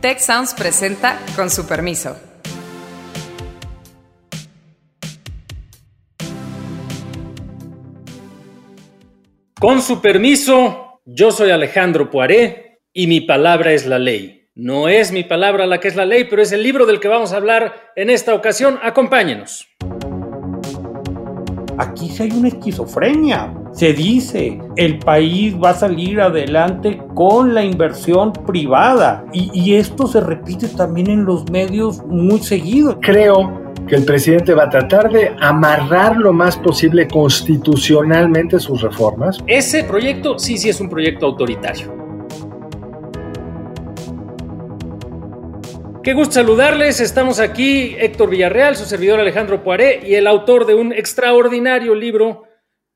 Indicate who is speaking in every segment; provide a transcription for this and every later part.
Speaker 1: Tech Sounds presenta con su permiso.
Speaker 2: Con su permiso, yo soy Alejandro Poiré y mi palabra es la ley. No es mi palabra la que es la ley, pero es el libro del que vamos a hablar en esta ocasión. Acompáñenos.
Speaker 3: Aquí sí hay una esquizofrenia. Se dice, el país va a salir adelante con la inversión privada. Y, y esto se repite también en los medios muy seguido.
Speaker 4: Creo que el presidente va a tratar de amarrar lo más posible constitucionalmente sus reformas.
Speaker 2: Ese proyecto sí, sí es un proyecto autoritario. Qué gusto saludarles. Estamos aquí Héctor Villarreal, su servidor Alejandro Poiré y el autor de un extraordinario libro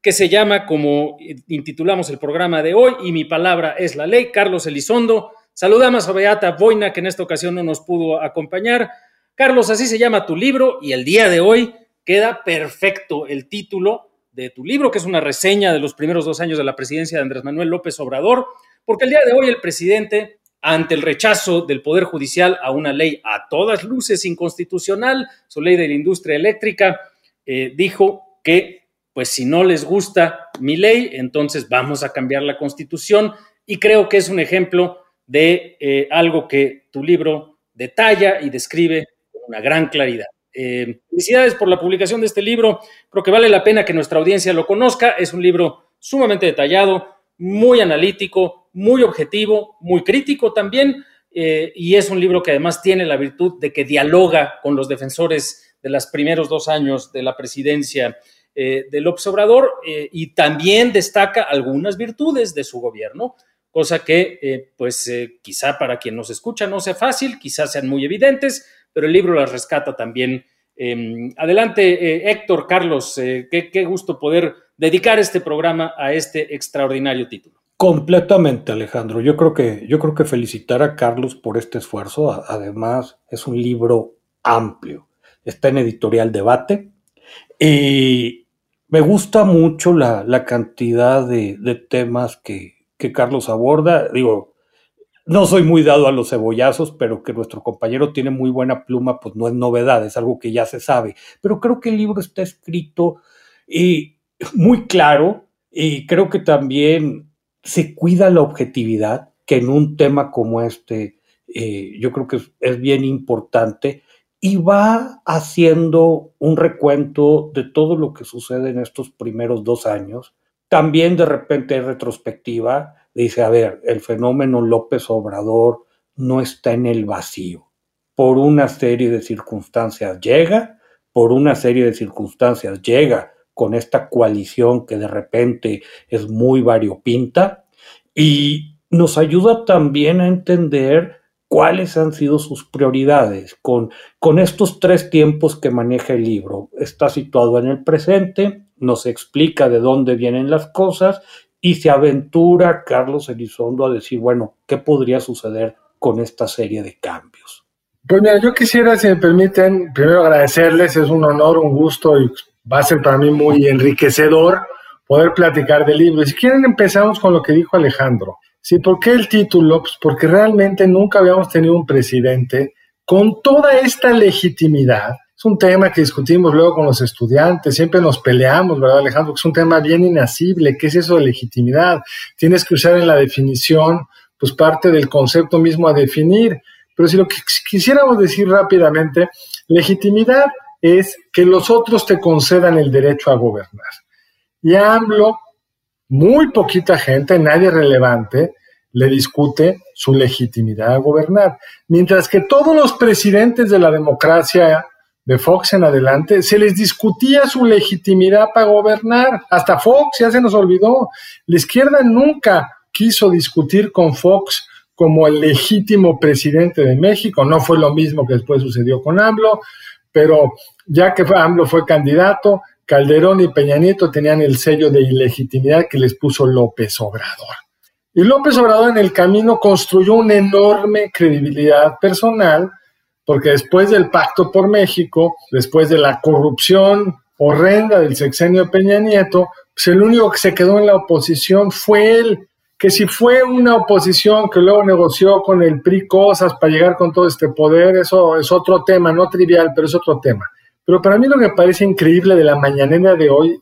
Speaker 2: que se llama, como intitulamos el programa de hoy, y mi palabra es la ley, Carlos Elizondo. Saludamos a Beata Boina, que en esta ocasión no nos pudo acompañar. Carlos, así se llama tu libro y el día de hoy queda perfecto el título de tu libro, que es una reseña de los primeros dos años de la presidencia de Andrés Manuel López Obrador, porque el día de hoy el presidente, ante el rechazo del Poder Judicial a una ley a todas luces inconstitucional, su ley de la industria eléctrica, eh, dijo que, pues si no les gusta mi ley, entonces vamos a cambiar la constitución y creo que es un ejemplo de eh, algo que tu libro detalla y describe una gran claridad. Eh, felicidades por la publicación de este libro. Creo que vale la pena que nuestra audiencia lo conozca. Es un libro sumamente detallado, muy analítico, muy objetivo, muy crítico también. Eh, y es un libro que además tiene la virtud de que dialoga con los defensores de los primeros dos años de la presidencia eh, del observador y también destaca algunas virtudes de su gobierno, cosa que pues quizá para quien nos escucha no sea fácil, quizás sean muy evidentes, pero el libro las rescata también. Em, adelante, eh, Héctor, Carlos, eh, qué, gusto poder dedicar este programa a este extraordinario título.
Speaker 3: Completamente, Alejandro. Yo creo que, yo creo que felicitar a Carlos por este esfuerzo. Además, es un libro amplio. Está en editorial debate. Y me gusta mucho la, cantidad de, temas que, que Carlos aborda. Digo, no soy muy dado a los cebollazos, pero que nuestro compañero tiene muy buena pluma, pues no es novedad, es algo que ya se sabe. Pero creo que el libro está escrito eh, muy claro y creo que también se cuida la objetividad, que en un tema como este eh, yo creo que es bien importante y va haciendo un recuento de todo lo que sucede en estos primeros dos años. También de repente hay retrospectiva dice, a ver, el fenómeno López Obrador no está en el vacío. Por una serie de circunstancias llega, por una serie de circunstancias llega con esta coalición que de repente es muy variopinta y nos ayuda también a entender cuáles han sido sus prioridades con, con estos tres tiempos que maneja el libro. Está situado en el presente, nos explica de dónde vienen las cosas y se aventura Carlos Elizondo a decir, bueno, ¿qué podría suceder con esta serie de cambios?
Speaker 4: Pues mira, yo quisiera, si me permiten, primero agradecerles, es un honor, un gusto va a ser para mí muy enriquecedor poder platicar del libro. Y si quieren empezamos con lo que dijo Alejandro. Sí, ¿por qué el título? Pues porque realmente nunca habíamos tenido un presidente con toda esta legitimidad es un tema que discutimos luego con los estudiantes, siempre nos peleamos, ¿verdad, Alejandro? Es un tema bien inacible, ¿qué es eso de legitimidad? Tienes que usar en la definición, pues parte del concepto mismo a definir. Pero si lo que quisiéramos decir rápidamente, legitimidad es que los otros te concedan el derecho a gobernar. Y a AMLO, muy poquita gente, nadie relevante, le discute su legitimidad a gobernar. Mientras que todos los presidentes de la democracia de Fox en adelante, se les discutía su legitimidad para gobernar. Hasta Fox ya se nos olvidó. La izquierda nunca quiso discutir con Fox como el legítimo presidente de México. No fue lo mismo que después sucedió con AMLO, pero ya que AMLO fue candidato, Calderón y Peña Nieto tenían el sello de ilegitimidad que les puso López Obrador. Y López Obrador en el camino construyó una enorme credibilidad personal porque después del pacto por México, después de la corrupción horrenda del sexenio de Peña Nieto, pues el único que se quedó en la oposición fue él, que si fue una oposición que luego negoció con el PRI cosas para llegar con todo este poder, eso es otro tema, no trivial, pero es otro tema. Pero para mí lo que parece increíble de la mañanera de hoy,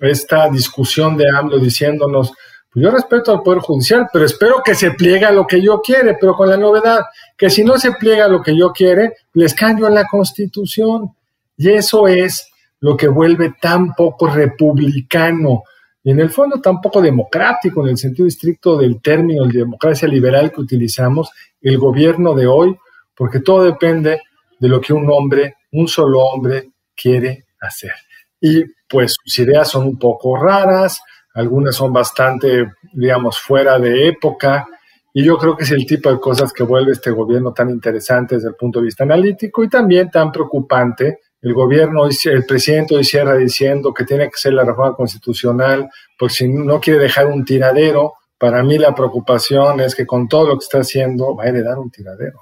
Speaker 4: esta discusión de AMLO diciéndonos, pues yo respeto al Poder Judicial, pero espero que se pliegue a lo que yo quiere, pero con la novedad que si no se pliega a lo que yo quiere, les cambio la Constitución. Y eso es lo que vuelve tan poco republicano y en el fondo tampoco democrático en el sentido estricto del término de democracia liberal que utilizamos, el gobierno de hoy, porque todo depende de lo que un hombre, un solo hombre, quiere hacer. Y pues sus ideas son un poco raras, algunas son bastante, digamos, fuera de época, y yo creo que es el tipo de cosas que vuelve este gobierno tan interesante desde el punto de vista analítico y también tan preocupante el gobierno, el presidente hoy cierra diciendo que tiene que ser la reforma constitucional, porque si no quiere dejar un tiradero, para mí la preocupación es que con todo lo que está haciendo va a heredar un tiradero.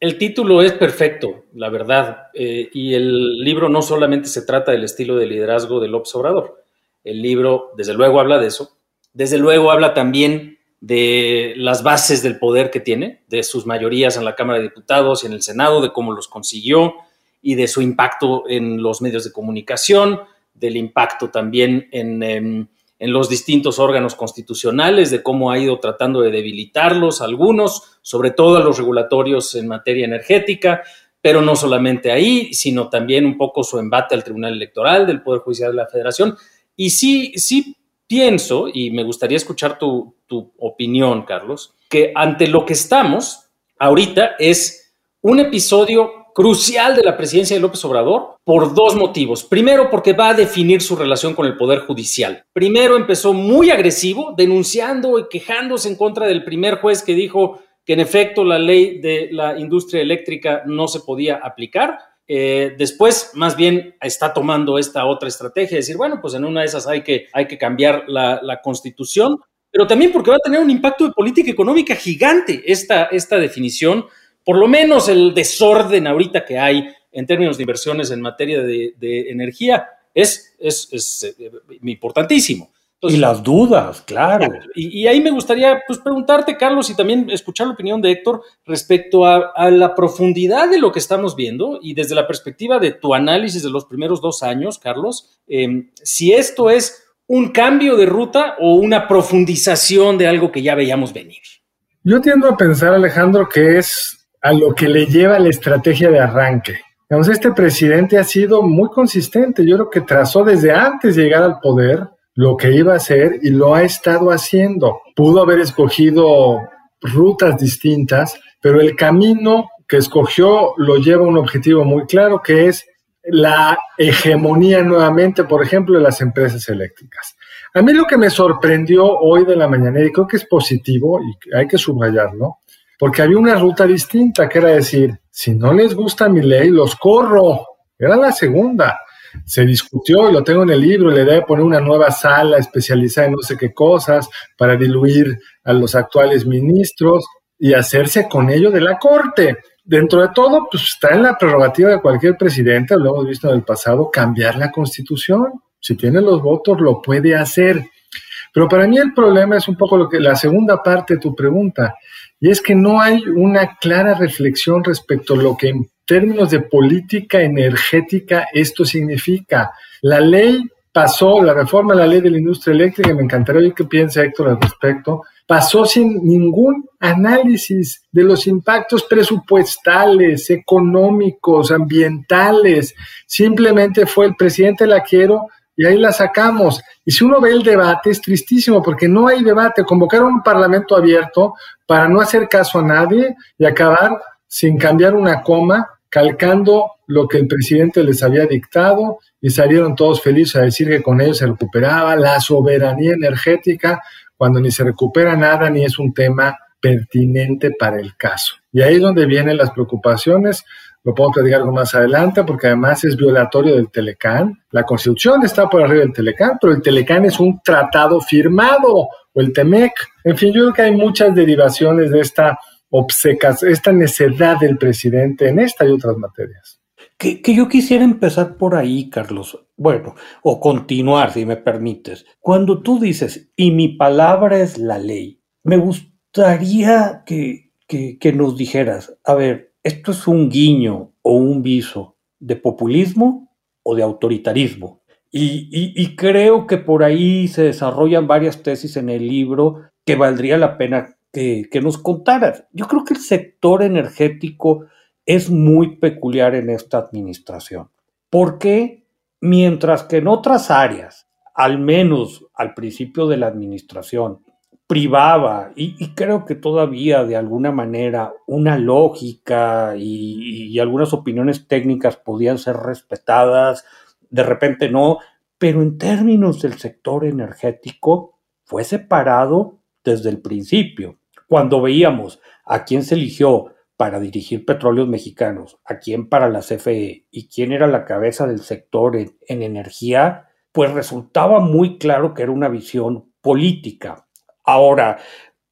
Speaker 2: El título es perfecto, la verdad, eh, y el libro no solamente se trata del estilo de liderazgo del observador, el libro desde luego habla de eso, desde luego habla también de las bases del poder que tiene, de sus mayorías en la Cámara de Diputados y en el Senado, de cómo los consiguió, y de su impacto en los medios de comunicación, del impacto también en, los distintos órganos constitucionales, de cómo ha ido tratando de debilitarlos, algunos, sobre todo a los regulatorios en materia energética, pero no solamente ahí, sino también un poco su embate al Tribunal Electoral del Poder Judicial de la Federación. Y sí, sí pienso, y me gustaría escuchar tu, tu opinión, Carlos, que ante lo que estamos ahorita es un episodio crucial de la presidencia de López Obrador por dos motivos. Primero, porque va a definir su relación con el Poder Judicial. Primero, empezó muy agresivo, denunciando y quejándose en contra del primer juez que dijo que en efecto la ley de la industria eléctrica no se podía aplicar. Eh, después, más bien, está tomando esta otra estrategia, de decir, bueno, pues en una de esas hay que, hay que cambiar la, la constitución, pero también porque va a tener un impacto de política económica gigante esta, esta definición por lo menos el desorden ahorita que hay en términos de inversiones en materia de, energía es, es, eh, importantísimo.
Speaker 3: y las dudas, claro.
Speaker 2: Y, ahí me gustaría pues, preguntarte, Carlos, y también escuchar la opinión de Héctor respecto a, la profundidad de lo que estamos viendo y desde la perspectiva de tu análisis de los primeros dos años, Carlos, em, si esto es un cambio de ruta o una profundización de algo que ya veíamos venir.
Speaker 4: Yo tiendo a pensar, Alejandro, que es a lo que le lleva la estrategia de arranque. Entonces, este presidente ha sido muy consistente. Yo creo que trazó desde antes de llegar al poder lo que iba a hacer y lo ha estado haciendo. Pudo haber escogido rutas distintas, pero el camino que escogió lo lleva a un objetivo muy claro, que es la hegemonía nuevamente, por ejemplo, de las empresas eléctricas. A mí lo que me sorprendió hoy de la mañana, y creo que es positivo y hay que subrayarlo, porque había una ruta distinta, que era decir, si no les gusta mi ley, los corro. Era la segunda. Se discutió, y lo tengo en el libro, le debe poner una nueva sala especializada en no sé qué cosas para diluir a los actuales ministros y hacerse con ello de la corte. Dentro de todo, pues está en la prerrogativa de cualquier presidente, lo hemos visto en el pasado, cambiar la constitución. Si tiene los votos, lo puede hacer. Pero para mí el problema es un poco lo que la segunda parte de tu pregunta. Y es que no hay una clara reflexión respecto a lo que en términos de política energética esto significa. La ley pasó, la reforma de la ley de la industria eléctrica, me encantaría oír qué piensa Héctor al respecto, pasó sin ningún análisis de los impactos presupuestales, económicos, ambientales. Simplemente fue el presidente la quiero y ahí la sacamos. Y si uno ve el debate, es tristísimo porque no hay debate. Convocaron un parlamento abierto para no hacer caso a nadie y acabar sin cambiar una coma, calcando lo que el presidente les había dictado y salieron todos felices a decir que con ello se recuperaba la soberanía energética cuando ni se recupera nada ni es un tema pertinente para el caso. Y ahí es donde vienen las preocupaciones lo puedo platicar más adelante porque además es violatorio del Telecán. La Constitución está por arriba del Telecán, pero el Telecán es un tratado firmado o el TEMEC. En fin, yo creo que hay muchas derivaciones de esta obsecas, esta necedad del presidente en esta y otras materias.
Speaker 3: Que, que, yo quisiera empezar por ahí, Carlos. Bueno, o continuar, si me permites. Cuando tú dices, y mi palabra es la ley, me gustaría que, que, nos dijeras, a ver, ¿esto es un guiño o un viso de populismo o de autoritarismo? Y, creo que por ahí se desarrollan varias tesis en el libro que valdría la pena que, que, nos contaras. Yo creo que el sector energético es muy peculiar en esta administración, porque mientras que en otras áreas, al menos al principio de la administración, privaba y, creo que todavía de alguna manera una lógica y, algunas opiniones técnicas podían ser respetadas, de repente no, pero en términos del sector energético fue separado desde el principio. Cuando veíamos a quién se eligió para dirigir petróleos mexicanos, a quién para la CFE y quién era la cabeza del sector en, en energía, pues resultaba muy claro que era una visión política Ahora,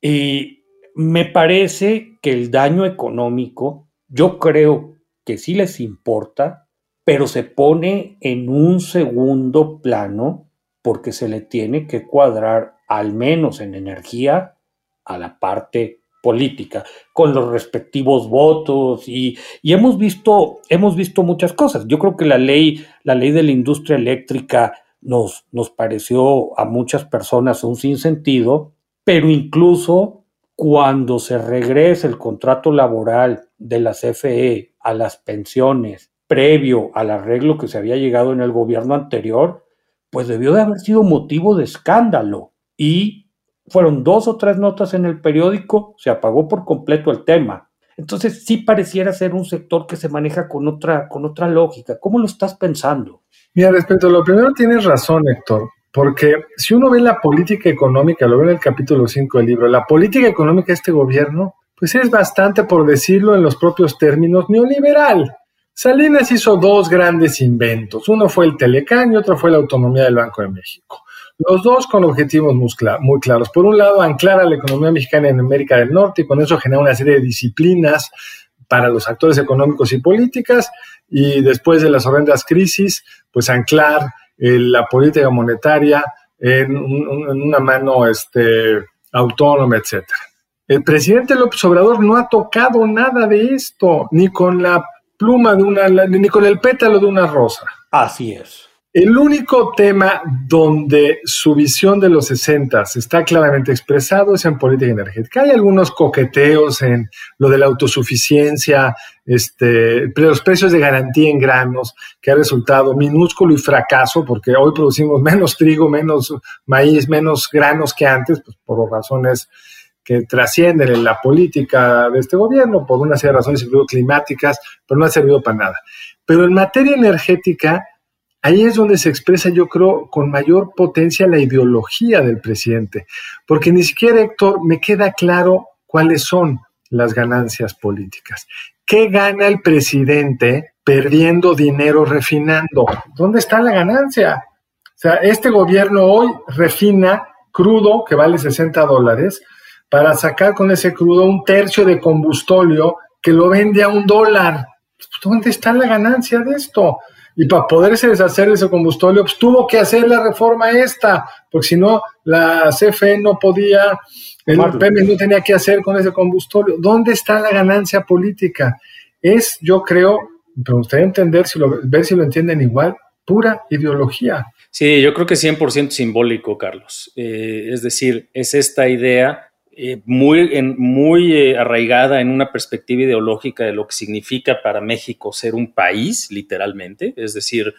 Speaker 3: me parece que el daño económico, yo creo que sí les importa, pero se pone en un segundo plano porque se le tiene que cuadrar, al menos en energía, a la parte política, con los respectivos votos y, hemos visto, hemos visto muchas cosas. Yo creo que la ley, la ley de la industria eléctrica nos, nos pareció a muchas personas un sinsentido, pero incluso cuando se regresa el contrato laboral de la CFE a las pensiones previo al arreglo que se había llegado en el gobierno anterior, pues debió de haber sido motivo de escándalo. Y fueron dos o tres notas en el periódico, se apagó por completo el tema. Entonces sí pareciera ser un sector que se maneja con otra, con otra lógica. ¿Cómo lo estás pensando?
Speaker 4: Mira, respecto a lo primero, tienes razón, Héctor. Porque si uno ve la política económica, lo ve en el capítulo 5 del libro, la política económica de este gobierno, pues es bastante, por decirlo en los propios términos, neoliberal. Salinas hizo dos grandes inventos. Uno fue el Telecán y otro fue la autonomía del Banco de México. Los dos con objetivos muy claros. Por un lado, anclar a la economía mexicana en América del Norte y con eso generar una serie de disciplinas para los actores económicos y políticas y después de las horrendas crisis, pues anclar la política monetaria en, una mano este, autónoma, etc. El presidente López Obrador no ha tocado nada de esto, ni con la pluma de una, ni con el pétalo de una rosa.
Speaker 3: Así es.
Speaker 4: El único tema donde su visión de los 60 está claramente expresado es en política energética. Hay algunos coqueteos en lo de la autosuficiencia, este, los precios de garantía en granos, que ha resultado minúsculo y fracaso, porque hoy producimos menos trigo, menos maíz, menos granos que antes, pues por razones que trascienden en la política de este gobierno, por una serie de razones, climáticas, pero no ha servido para nada. Pero en materia energética, Ahí es donde se expresa, yo creo, con mayor potencia la ideología del presidente, porque ni siquiera, Héctor, me queda claro cuáles son las ganancias políticas. ¿Qué gana el presidente perdiendo dinero refinando? ¿Dónde está la ganancia? O sea, este gobierno hoy refina crudo que vale 60 dólares para sacar con ese crudo un tercio de combustóleo que lo vende a un dólar. ¿Dónde está la ganancia de esto? Y para poderse deshacer de ese combustible, pues tuvo que hacer la reforma esta, porque si no, la CFE no podía, el PM no tenía que hacer con ese combustible. ¿Dónde está la ganancia política? Es, yo creo, me gustaría entender, si lo, ver si lo entienden igual, pura ideología.
Speaker 2: Sí, yo creo que 100% simbólico, Carlos. Eh, es decir, es esta idea eh, muy, muy eh, arraigada en una perspectiva ideológica de lo que significa para México ser un país, literalmente, es decir,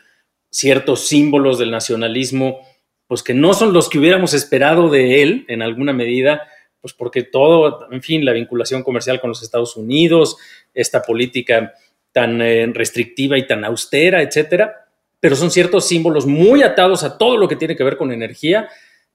Speaker 2: ciertos símbolos del nacionalismo, pues que no son los que hubiéramos esperado de él en alguna medida, pues porque todo, en fin, la vinculación comercial con los Estados Unidos, esta política tan eh, restrictiva y tan austera, etcétera, pero son ciertos símbolos muy atados a todo lo que tiene que ver con energía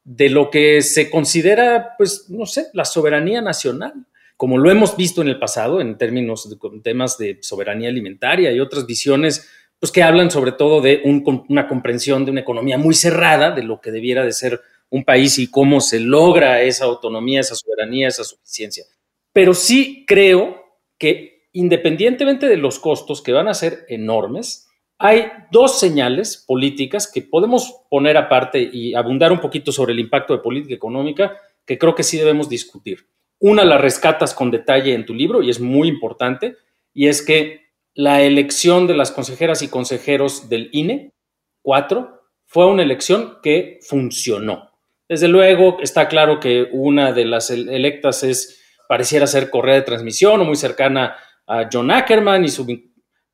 Speaker 2: de lo que se considera, pues, no sé, la soberanía nacional, como lo hemos visto en el pasado en términos de temas de soberanía alimentaria y otras visiones, pues, que hablan sobre todo de una comprensión de una economía muy cerrada, de lo que debiera de ser un país y cómo se logra esa autonomía, esa soberanía, esa suficiencia. Pero sí creo que independientemente de los costos que van a ser enormes, hay dos señales políticas que podemos poner aparte y abundar un poquito sobre el impacto de política económica que creo que sí debemos discutir. Una la rescatas con detalle en tu libro y es muy importante, y es que la elección de las consejeras y consejeros del INE, cuatro, fue una elección que funcionó. Desde luego, está claro que una de las electas es, pareciera ser Correa de Transmisión o muy cercana a John Ackerman y su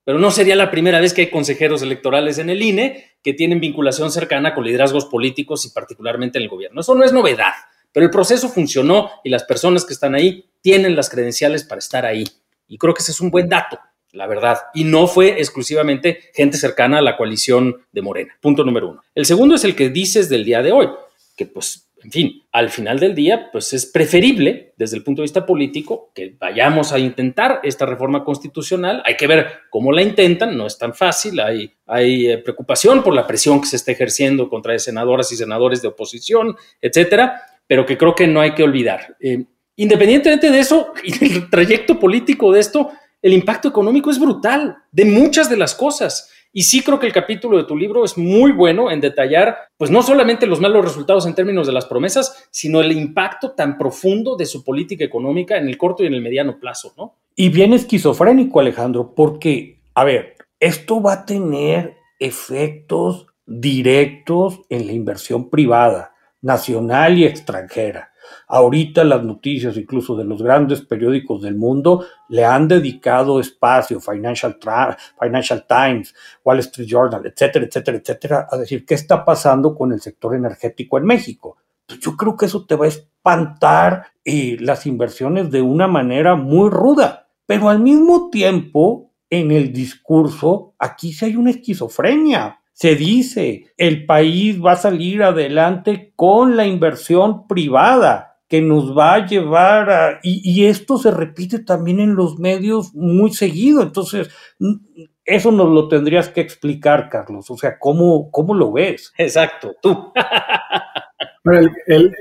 Speaker 2: pero no sería la primera vez que hay consejeros electorales en el INE que tienen vinculación cercana con liderazgos políticos y particularmente en el gobierno. Eso no es novedad, pero el proceso funcionó y las personas que están ahí tienen las credenciales para estar ahí. Y creo que ese es un buen dato, la verdad. Y no fue exclusivamente gente cercana a la coalición de Morena. Punto número uno. El segundo es el que dices del día de hoy, que pues en fin, al final del día, pues es preferible desde el punto de vista político que vayamos a intentar esta reforma constitucional. Hay que ver cómo la intentan, no es tan fácil, hay, eh, preocupación por la presión que se está ejerciendo contra senadoras y senadores de oposición, etcétera, pero que creo que no hay que olvidar. Eh, independientemente de eso y del trayecto político de esto, el impacto económico es brutal de muchas de las cosas. Y sí creo que el capítulo de tu libro es muy bueno en detallar, pues no solamente los malos resultados en términos de las promesas, sino el impacto tan profundo de su política económica en el corto y en el mediano plazo, ¿no?
Speaker 3: Y bien esquizofrénico, Alejandro, porque, a ver, esto va a tener efectos directos en la inversión privada, nacional y extranjera. Ahorita las noticias, incluso de los grandes periódicos del mundo, le han dedicado espacio, Financial, Financial Times, Wall Street Journal, etcétera, etcétera, etcétera, a decir qué está pasando con el sector energético en México. Pues yo creo que eso te va a espantar eh, las inversiones de una manera muy ruda. Pero al mismo tiempo, en el discurso, aquí sí hay una esquizofrenia. Se dice, el país va a salir adelante con la inversión privada que nos va a llevar a... Y, esto se repite también en los medios muy seguido. Entonces, eso nos lo tendrías que explicar, Carlos. O sea, ¿cómo, cómo lo ves?
Speaker 2: Exacto, tú.
Speaker 4: el,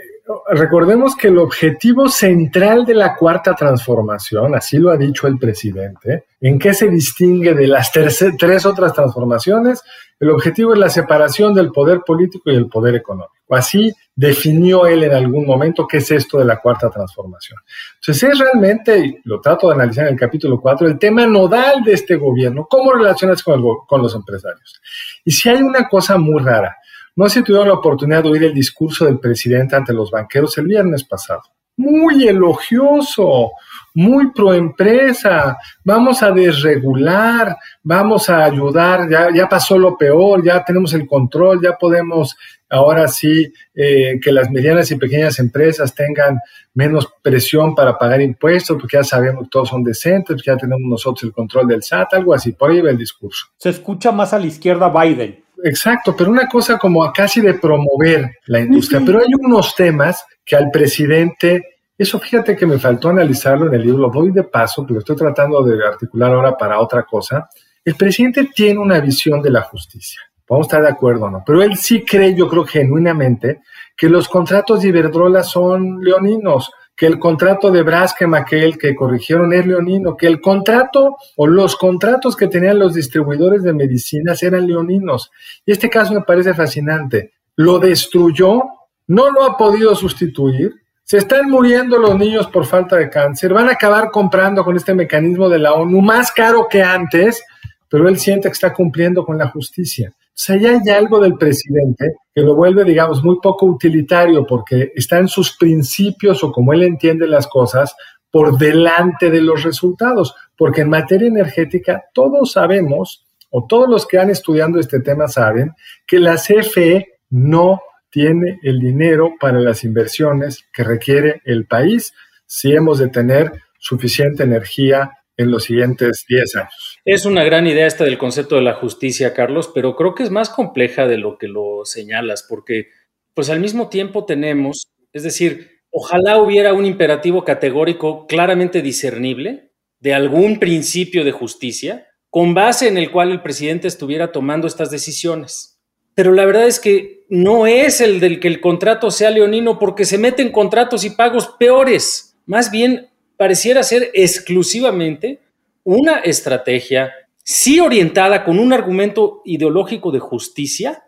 Speaker 4: recordemos que el objetivo central de la cuarta transformación, así lo ha dicho el presidente, ¿en qué se distingue de las tres otras transformaciones? El objetivo es la separación del poder político y el poder económico. Así definió él en algún momento qué es esto de la cuarta transformación. Entonces es realmente, lo trato de analizar en el capítulo 4, el tema nodal de este gobierno, cómo relacionas con, con los empresarios. Y si hay una cosa muy rara, no si tuvieron la oportunidad de oír el discurso del presidente ante los banqueros el viernes pasado. Muy elogioso, muy pro empresa, vamos a desregular, vamos a ayudar, ya, ya pasó lo peor, ya tenemos el control, ya podemos ahora sí eh, que las medianas y pequeñas empresas tengan menos presión para pagar impuestos, porque ya sabemos que todos son decentes, porque ya tenemos nosotros el control del SAT, algo así, por ahí va el discurso.
Speaker 3: Se escucha más a la izquierda Biden.
Speaker 4: Exacto, pero una cosa como casi de promover la industria. Pero hay unos temas que al presidente, eso fíjate que me faltó analizarlo en el libro, lo doy de paso, pero estoy tratando de articular ahora para otra cosa. El presidente tiene una visión de la justicia. Vamos a estar de acuerdo o no, pero él sí cree, yo creo genuinamente, que los contratos de Iberdrola son leoninos que el contrato de Braskem, aquel que corrigieron es leonino, que el contrato o los contratos que tenían los distribuidores de medicinas eran leoninos. Y este caso me parece fascinante. Lo destruyó, no lo ha podido sustituir, se están muriendo los niños por falta de cáncer, van a acabar comprando con este mecanismo de la ONU más caro que antes, pero él siente que está cumpliendo con la justicia. O sea, ya hay algo del presidente que lo vuelve, digamos, muy poco utilitario porque está en sus principios o como él entiende las cosas por delante de los resultados. Porque en materia energética todos sabemos, o todos los que han estudiado este tema saben, que la CFE no tiene el dinero para las inversiones que requiere el país si hemos de tener suficiente energía en los siguientes 10 años.
Speaker 2: Es una gran idea esta del concepto de la justicia, Carlos, pero creo que es más compleja de lo que lo señalas, porque pues al mismo tiempo tenemos, es decir, ojalá hubiera un imperativo categórico claramente discernible de algún principio de justicia con base en el cual el presidente estuviera tomando estas decisiones. Pero la verdad es que no es el del que el contrato sea leonino porque se meten contratos y pagos peores. Más bien pareciera ser exclusivamente una estrategia, sí orientada con un argumento ideológico de justicia,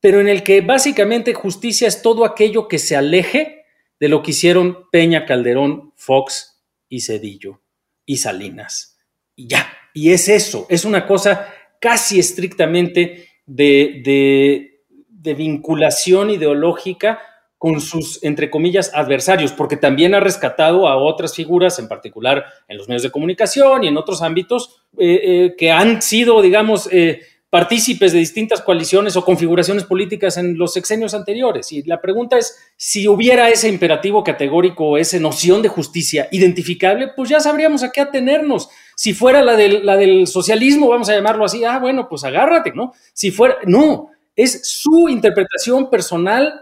Speaker 2: pero en el que básicamente justicia es todo aquello que se aleje de lo que hicieron Peña, Calderón, Fox y Cedillo y Salinas. Y ya, y es eso, es una cosa casi estrictamente de, de vinculación ideológica con sus, entre comillas, adversarios, porque también ha rescatado a otras figuras, en particular en los medios de comunicación y en otros ámbitos, eh, eh, que han sido, digamos, eh, partícipes de distintas coaliciones o configuraciones políticas en los sexenios anteriores. Y la pregunta es, si hubiera ese imperativo categórico, esa noción de justicia identificable, pues ya sabríamos a qué atenernos. Si fuera la del, la del socialismo, vamos a llamarlo así, ah, bueno, pues agárrate, ¿no? Si fuera, no, es su interpretación personal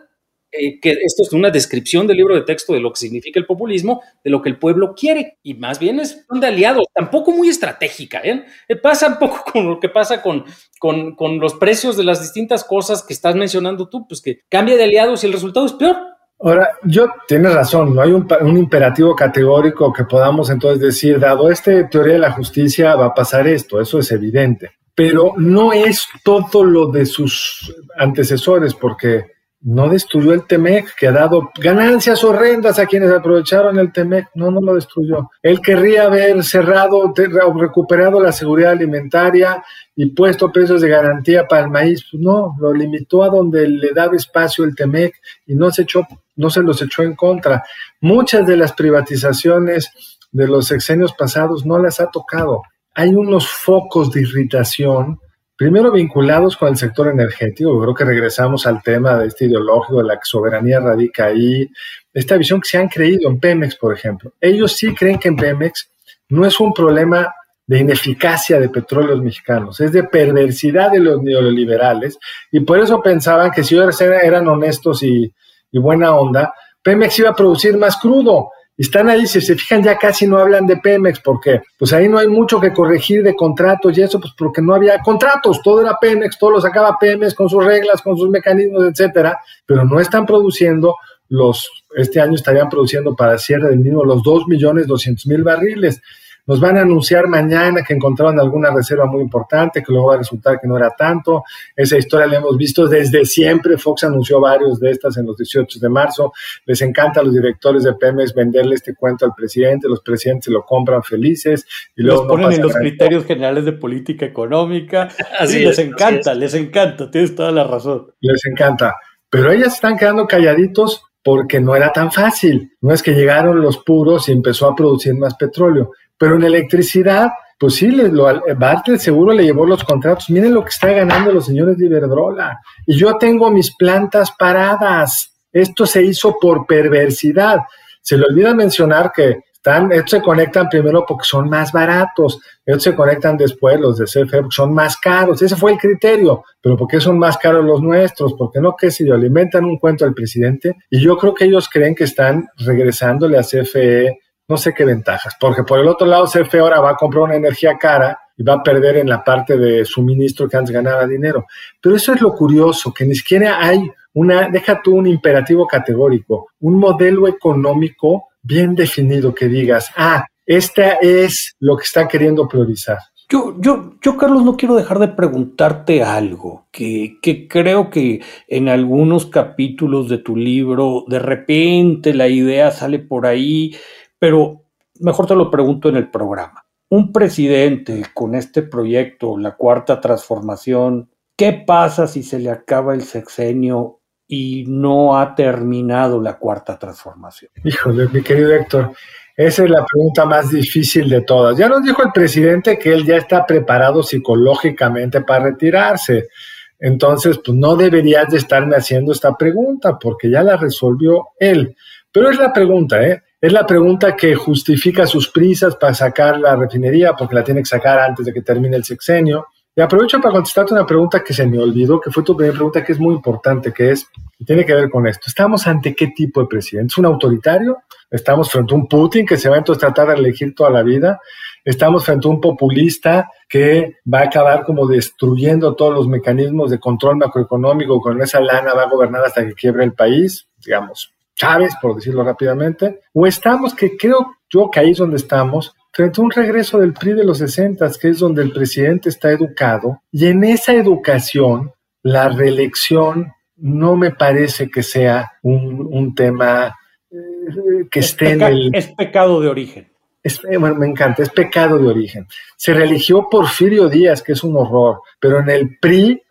Speaker 2: eh, que esto es una descripción del libro de texto de lo que significa el populismo, de lo que el pueblo quiere, y más bien es de aliados, tampoco muy estratégica. ¿eh? ¿eh? Pasa un poco con lo que pasa con, con, con, los precios de las distintas cosas que estás mencionando tú, pues que cambia de aliados y el resultado es peor.
Speaker 4: Ahora, yo tienes razón, no hay un, un, imperativo categórico que podamos entonces decir, dado esta teoría de la justicia, va a pasar esto, eso es evidente. Pero no es todo lo de sus antecesores, porque no destruyó el Temec, que ha dado ganancias horrendas a quienes aprovecharon el Temec. No, no lo destruyó. Él querría haber cerrado, recuperado la seguridad alimentaria y puesto precios de garantía para el maíz. No, lo limitó a donde le daba espacio el Temec y no se, echó, no se los echó en contra. Muchas de las privatizaciones de los sexenios pasados no las ha tocado. Hay unos focos de irritación Primero vinculados con el sector energético, creo que regresamos al tema de este ideológico, de la soberanía radica ahí, esta visión que se han creído en Pemex, por ejemplo. Ellos sí creen que en Pemex no es un problema de ineficacia de petróleos mexicanos, es de perversidad de los neoliberales y por eso pensaban que si ellos eran honestos y, y buena onda, Pemex iba a producir más crudo están ahí, si se fijan, ya casi no hablan de Pemex, porque pues ahí no hay mucho que corregir de contratos y eso, pues porque no había contratos, todo era Pemex, todo lo sacaba Pemex con sus reglas, con sus mecanismos, etcétera, pero no están produciendo los, este año estarían produciendo para cierre del mismo los 2 millones 200 mil barriles. Nos van a anunciar mañana que encontraron alguna reserva muy importante, que luego va a resultar que no era tanto. Esa historia la hemos visto desde siempre. Fox anunció varios de estas en los 18 de marzo. Les encanta a los directores de Pemex venderle este cuento al presidente. Los presidentes lo compran felices.
Speaker 3: Y luego los ponen en los criterios generales de política económica. Así les encanta, les encanta. Tienes toda la razón.
Speaker 4: Les encanta. Pero ellas están quedando calladitos porque no era tan fácil. No es que llegaron los puros y empezó a producir más petróleo. Pero en electricidad, pues sí, lo, Bartlett seguro le llevó los contratos. Miren lo que está ganando los señores de Iberdrola. Y yo tengo mis plantas paradas. Esto se hizo por perversidad. Se le olvida mencionar que están, estos se conectan primero porque son más baratos, estos se conectan después, los de CFE, porque son más caros. Ese fue el criterio. Pero ¿por qué son más caros los nuestros? Porque no, que si alimentan un cuento al presidente. Y yo creo que ellos creen que están regresándole a CFE no sé qué ventajas, porque por el otro lado CFE ahora va a comprar una energía cara y va a perder en la parte de suministro que antes ganaba dinero. Pero eso es lo curioso, que ni siquiera hay una, deja tú un imperativo categórico, un modelo económico bien definido que digas, ah, esta es lo que están queriendo priorizar.
Speaker 3: Yo, yo, yo, Carlos, no quiero dejar de preguntarte algo, que, que, creo que en algunos capítulos de tu libro, de repente la idea sale por ahí pero mejor te lo pregunto en el programa. Un presidente con este proyecto, la cuarta transformación, ¿qué pasa si se le acaba el sexenio y no ha terminado la cuarta transformación?
Speaker 4: Híjole, mi querido Héctor, esa es la pregunta más difícil de todas. Ya nos dijo el presidente que él ya está preparado psicológicamente para retirarse. Entonces, pues no deberías de estarme haciendo esta pregunta porque ya la resolvió él. Pero es la pregunta, ¿eh? Es la pregunta que justifica sus prisas para sacar la refinería, porque la tiene que sacar antes de que termine el sexenio. Y aprovecho para contestarte una pregunta que se me olvidó, que fue tu primera pregunta, que es muy importante, que es, tiene que ver con esto. ¿Estamos ante qué tipo de presidente? ¿Es un autoritario? ¿Estamos frente a un Putin que se va a entonces tratar de elegir toda la vida? ¿Estamos frente a un populista que va a acabar como destruyendo todos los mecanismos de control macroeconómico, con esa lana va a gobernar hasta que quiebre el país? Digamos, Chávez, por decirlo rápidamente, o estamos, que creo yo que ahí es donde estamos, frente a un regreso del PRI de los 60, que es donde el presidente está educado, y en esa educación, la reelección no me parece que sea un, tema eh, que esté en el...
Speaker 3: Es pecado de origen.
Speaker 4: Eh, bueno, me encanta, es pecado de origen. Se religió Porfirio Díaz, que es un horror, pero en el PRI,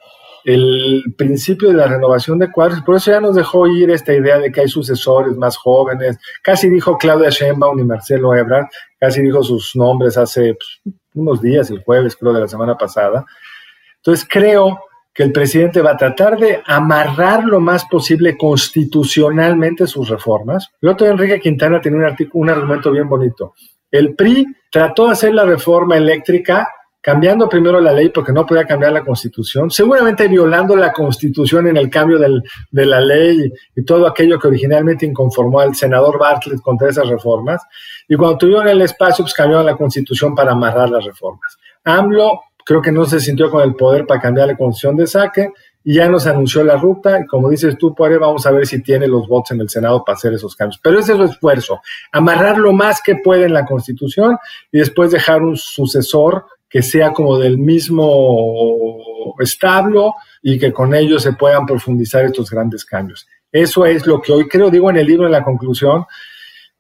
Speaker 4: el principio de la renovación de cuadros, por eso ya nos dejó ir esta idea de que hay sucesores más jóvenes. Casi dijo Claudia Sheinbaum y Marcelo Ebrard, casi dijo sus nombres hace pues, unos días, el jueves creo de la semana pasada. Entonces creo que el presidente va a tratar de amarrar lo más posible constitucionalmente sus reformas. El otro Enrique Quintana tenía un, un argumento bien bonito. El PRI trató de hacer la reforma eléctrica cambiando primero la ley porque no podía cambiar la constitución, seguramente violando la constitución en el cambio de la ley y todo aquello que originalmente inconformó al senador Bartlett contra esas reformas. Y cuando tuvieron el espacio, pues cambiaron la constitución para amarrar las reformas. AMLO creo que no se sintió con el poder para cambiar la constitución de saque y ya nos anunció la ruta y como dices tú, Poire, vamos a ver si tiene los votos en el Senado para hacer esos cambios. Pero ese es el esfuerzo, amarrar lo más que puede en la Constitución y después dejar un sucesor que sea como del mismo establo y que con ello se puedan profundizar estos grandes cambios. Eso es lo que hoy creo, digo en el libro en la conclusión,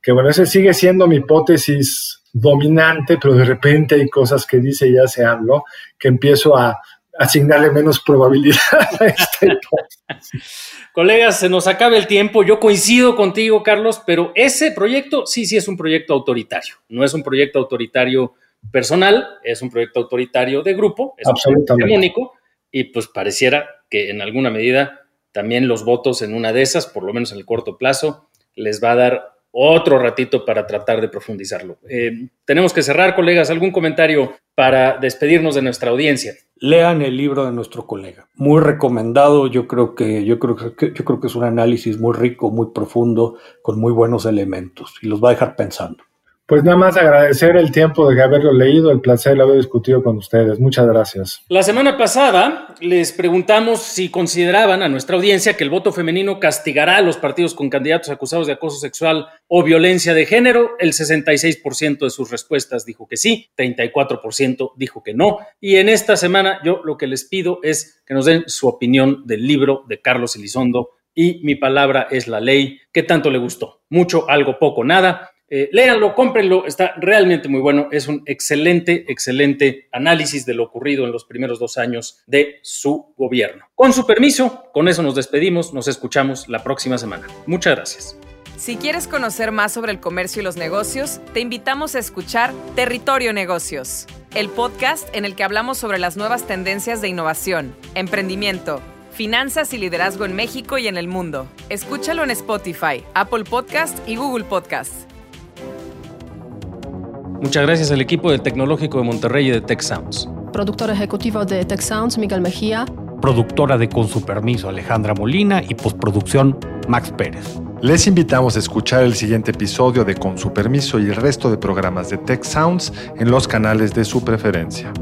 Speaker 4: que bueno, ese sigue siendo mi hipótesis dominante, pero de repente hay cosas que dice ya se habló, que empiezo a asignarle menos probabilidad a este
Speaker 2: Colegas, se nos acaba el tiempo. Yo coincido contigo, Carlos, pero ese proyecto sí, sí es un proyecto autoritario. No es un proyecto autoritario personal, es un proyecto autoritario de grupo, es
Speaker 4: Absolutamente.
Speaker 2: único, y pues pareciera que en alguna medida también los votos en una de esas, por lo menos en el corto plazo, les va a dar otro ratito para tratar de profundizarlo. Eh, tenemos que cerrar, colegas. ¿Algún comentario para despedirnos de nuestra audiencia?
Speaker 3: Lean el libro de nuestro colega. Muy recomendado. Yo creo que, yo creo que, yo creo que es un análisis muy rico, muy profundo, con muy buenos elementos y los va a dejar pensando.
Speaker 4: Pues nada más agradecer el tiempo de haberlo leído, el placer de haber discutido con ustedes. Muchas gracias.
Speaker 2: La semana pasada les preguntamos si consideraban a nuestra audiencia que el voto femenino castigará a los partidos con candidatos acusados de acoso sexual o violencia de género. El 66% de sus respuestas dijo que sí, 34% dijo que no. Y en esta semana yo lo que les pido es que nos den su opinión del libro de Carlos Elizondo y mi palabra es la ley. ¿Qué tanto le gustó? Mucho, algo, poco, nada. Eh, léanlo, cómprenlo, está realmente muy bueno. Es un excelente, excelente análisis de lo ocurrido en los primeros dos años de su gobierno. Con su permiso, con eso nos despedimos, nos escuchamos la próxima semana. Muchas gracias.
Speaker 1: Si quieres conocer más sobre el comercio y los negocios, te invitamos a escuchar Territorio Negocios, el podcast en el que hablamos sobre las nuevas tendencias de innovación, emprendimiento, finanzas y liderazgo en México y en el mundo. Escúchalo en Spotify, Apple Podcast y Google Podcast.
Speaker 2: Muchas gracias al equipo del Tecnológico de Monterrey y de Tech Sounds.
Speaker 5: Productor ejecutivo de Tech Sounds, Miguel Mejía.
Speaker 3: Productora de Con su permiso, Alejandra Molina y postproducción, Max Pérez.
Speaker 6: Les invitamos a escuchar el siguiente episodio de Con su permiso y el resto de programas de Tech Sounds en los canales de su preferencia.